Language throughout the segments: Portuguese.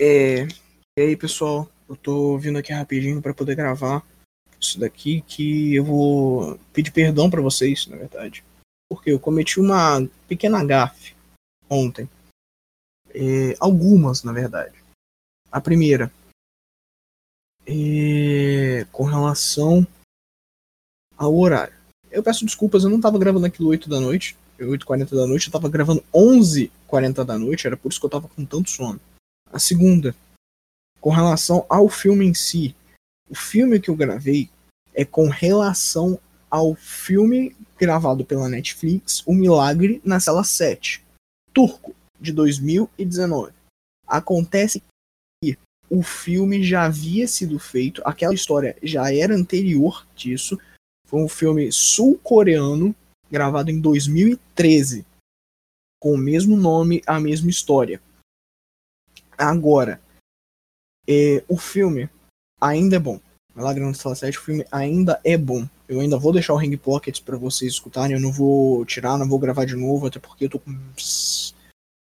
É, e aí, pessoal, eu tô vindo aqui rapidinho para poder gravar isso daqui que eu vou pedir perdão para vocês, na verdade, porque eu cometi uma pequena gafe ontem. É, algumas, na verdade. A primeira é com relação ao horário. Eu peço desculpas, eu não tava gravando aquilo 8 da noite, 8h40 da noite, eu tava gravando 11h40 da noite, era por isso que eu tava com tanto sono. A segunda, com relação ao filme em si. O filme que eu gravei é com relação ao filme gravado pela Netflix, O Milagre na Cela 7, turco, de 2019. Acontece que o filme já havia sido feito, aquela história já era anterior disso. Foi um filme sul-coreano gravado em 2013, com o mesmo nome, a mesma história. Agora, é, o filme ainda é bom. Milagre na Sala 7, o filme ainda é bom. Eu ainda vou deixar o Ring Pockets para vocês escutarem. Eu não vou tirar, não vou gravar de novo, até porque eu tô com.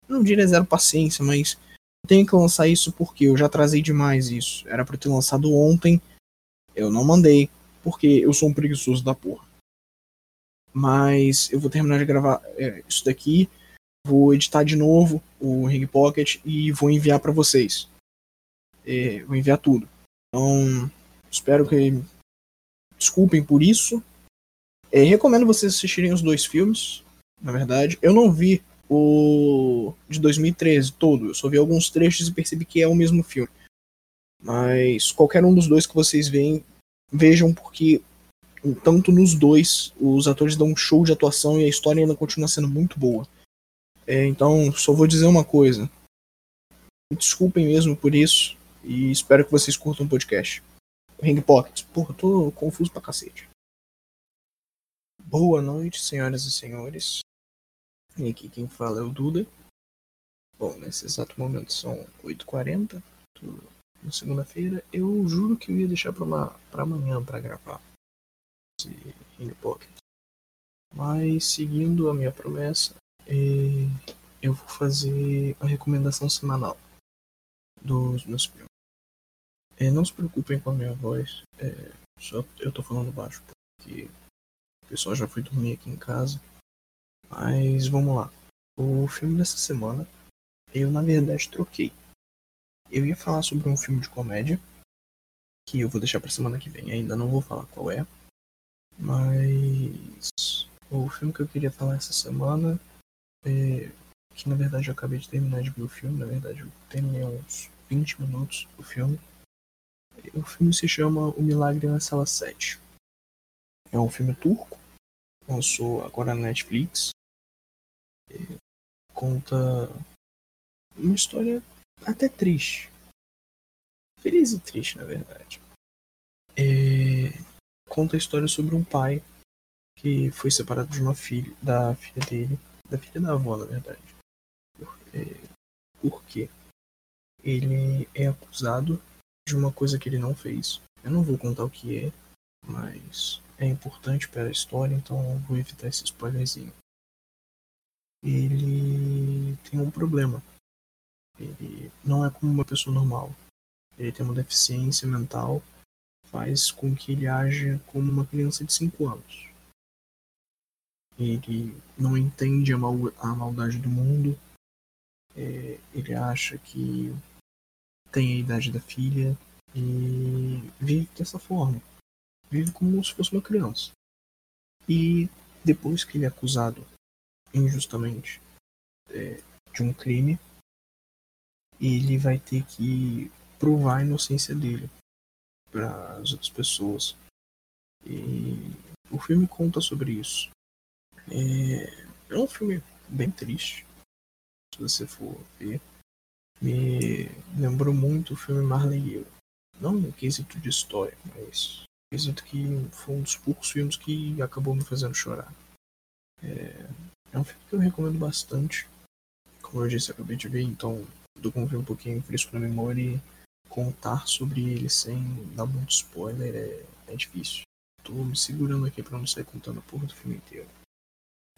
Não diria zero paciência, mas eu tenho que lançar isso porque eu já trazei demais isso. Era para ter lançado ontem, eu não mandei, porque eu sou um preguiçoso da porra. Mas eu vou terminar de gravar é, isso daqui, vou editar de novo o Ring Pocket e vou enviar para vocês. É, vou enviar tudo. Então, espero que desculpem por isso. É, recomendo vocês assistirem os dois filmes, na verdade. Eu não vi o de 2013 todo, eu só vi alguns trechos e percebi que é o mesmo filme. Mas qualquer um dos dois que vocês veem, vejam porque tanto nos dois os atores dão um show de atuação e a história ainda continua sendo muito boa. É, então, só vou dizer uma coisa. Me desculpem mesmo por isso e espero que vocês curtam o podcast. Ring Pocket. Porra, tô confuso pra cacete. Boa noite, senhoras e senhores. E aqui quem fala é o Duda. Bom, nesse exato momento são 8h40 na segunda-feira. Eu juro que eu ia deixar pra, uma, pra amanhã pra gravar esse Ring Pocket. Mas seguindo a minha promessa, é, eu vou fazer a recomendação semanal dos meus filmes. É, não se preocupem com a minha voz, é, só eu tô falando baixo porque o pessoal já foi dormir aqui em casa. Mas vamos lá. O filme dessa semana, eu na verdade troquei. Eu ia falar sobre um filme de comédia, que eu vou deixar pra semana que vem, ainda não vou falar qual é. Mas o filme que eu queria falar essa semana é que na verdade eu acabei de terminar de ver o filme, na verdade eu terminei uns 20 minutos do filme. O filme se chama O Milagre na Sala 7. É um filme turco, lançou agora na Netflix. Conta uma história até triste. Feliz e triste, na verdade. Conta a história sobre um pai que foi separado de uma filha, da filha dele, da filha da avó, na verdade. É... Por quê? Ele é acusado de uma coisa que ele não fez. Eu não vou contar o que é, mas é importante para a história, então vou evitar esse spoilerzinho. Ele tem um problema. Ele não é como uma pessoa normal. Ele tem uma deficiência mental, faz com que ele haja como uma criança de 5 anos. Ele não entende a, mal a maldade do mundo. Ele acha que tem a idade da filha e vive dessa forma. Vive como se fosse uma criança. E depois que ele é acusado injustamente é, de um crime, ele vai ter que provar a inocência dele para as outras pessoas. E o filme conta sobre isso. É, é um filme bem triste, se você for ver me lembrou muito o filme Marley e eu. Não no quesito de história, mas quesito que foi um dos poucos filmes que acabou me fazendo chorar. É, é um filme que eu recomendo bastante. Como eu disse, acabei de ver, então tô com um filme um pouquinho fresco na memória e contar sobre ele sem dar muito spoiler é, é difícil. Tô me segurando aqui para não sair contando a porra do filme inteiro.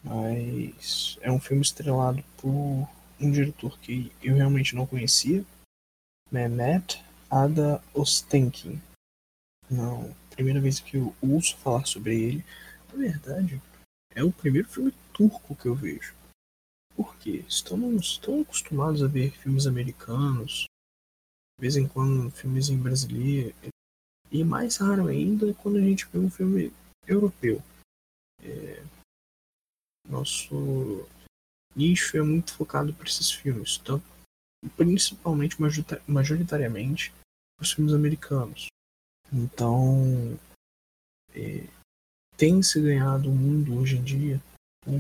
Mas é um filme estrelado por um diretor que eu realmente não conhecia. Mehmet Ada Ostenkin. Não, primeira vez que eu ouço falar sobre ele. Na verdade, é o primeiro filme turco que eu vejo. Porque estamos tão acostumados a ver filmes americanos, de vez em quando filmes em brasileiro, e mais raro ainda quando a gente vê um filme europeu. É, nosso nicho é muito focado para esses filmes, tanto, principalmente majoritariamente os filmes americanos. Então, é, tem se ganhado o mundo hoje em dia com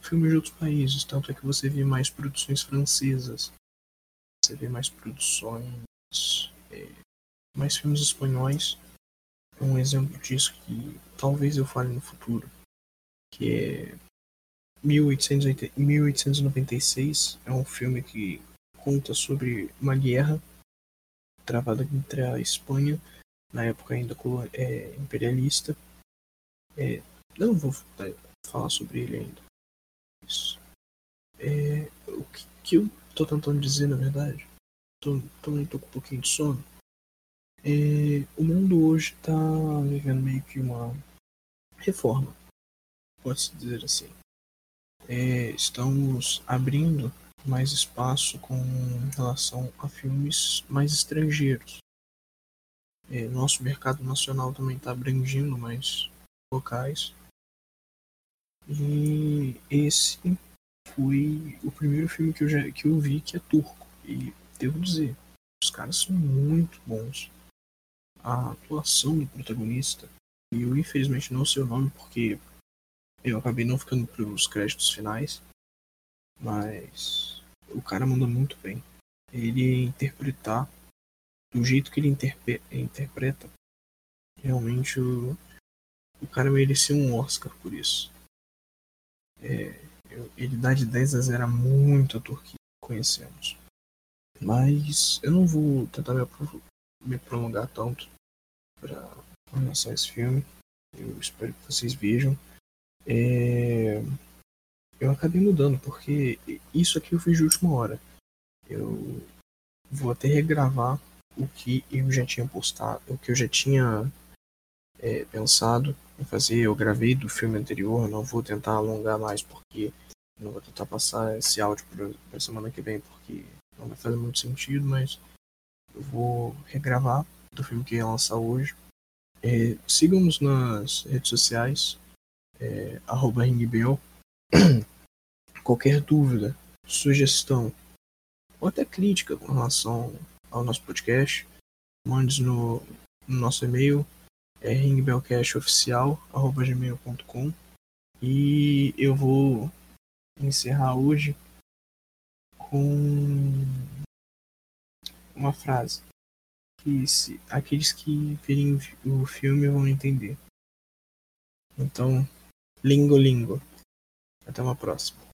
filmes de outros países, tanto é que você vê mais produções francesas, você vê mais produções, é, mais filmes espanhóis. Um exemplo disso que talvez eu fale no futuro, que é 1880, 1896, é um filme que conta sobre uma guerra travada entre a Espanha, na época ainda é, imperialista. É, não vou falar sobre ele ainda. Isso. É, o que, que, eu tô tentando dizer, na verdade, tô, também tô com um pouquinho de sono. É, o mundo hoje está vivendo meio que uma reforma, pode-se dizer assim. É, estamos abrindo mais espaço com relação a filmes mais estrangeiros. É, nosso mercado nacional também está abrangindo mais locais. E esse foi o primeiro filme que eu, já, que eu vi que é turco. E devo dizer, os caras são muito bons. A atuação do protagonista, e eu infelizmente não sei o nome porque eu acabei não ficando para os créditos finais, mas o cara manda muito bem. Ele interpretar do jeito que ele interpreta, realmente o, o cara merecia um Oscar por isso. É, ele dá de 10 a 0 a muito ator que conhecemos. Mas eu não vou tentar me, me prolongar tanto para a esse filme. Eu espero que vocês vejam. É... Eu acabei mudando porque isso aqui eu fiz de última hora. Eu vou até regravar o que eu já tinha postado, o que eu já tinha é, pensado em fazer. Eu gravei do filme anterior, não vou tentar alongar mais porque não vou tentar passar esse áudio para semana que vem porque não vai fazer muito sentido, mas eu vou regravar do filme que ia lançar hoje. É, Sigam-nos nas redes sociais, é, arroba ringbel. Qualquer dúvida, sugestão ou até crítica com relação ao nosso podcast, mande no, no nosso e-mail é ringbellcastoficial.gmail.com e eu vou encerrar hoje com uma frase que se, aqueles que virem o filme vão entender. Então, lingo lingo. Até uma próxima.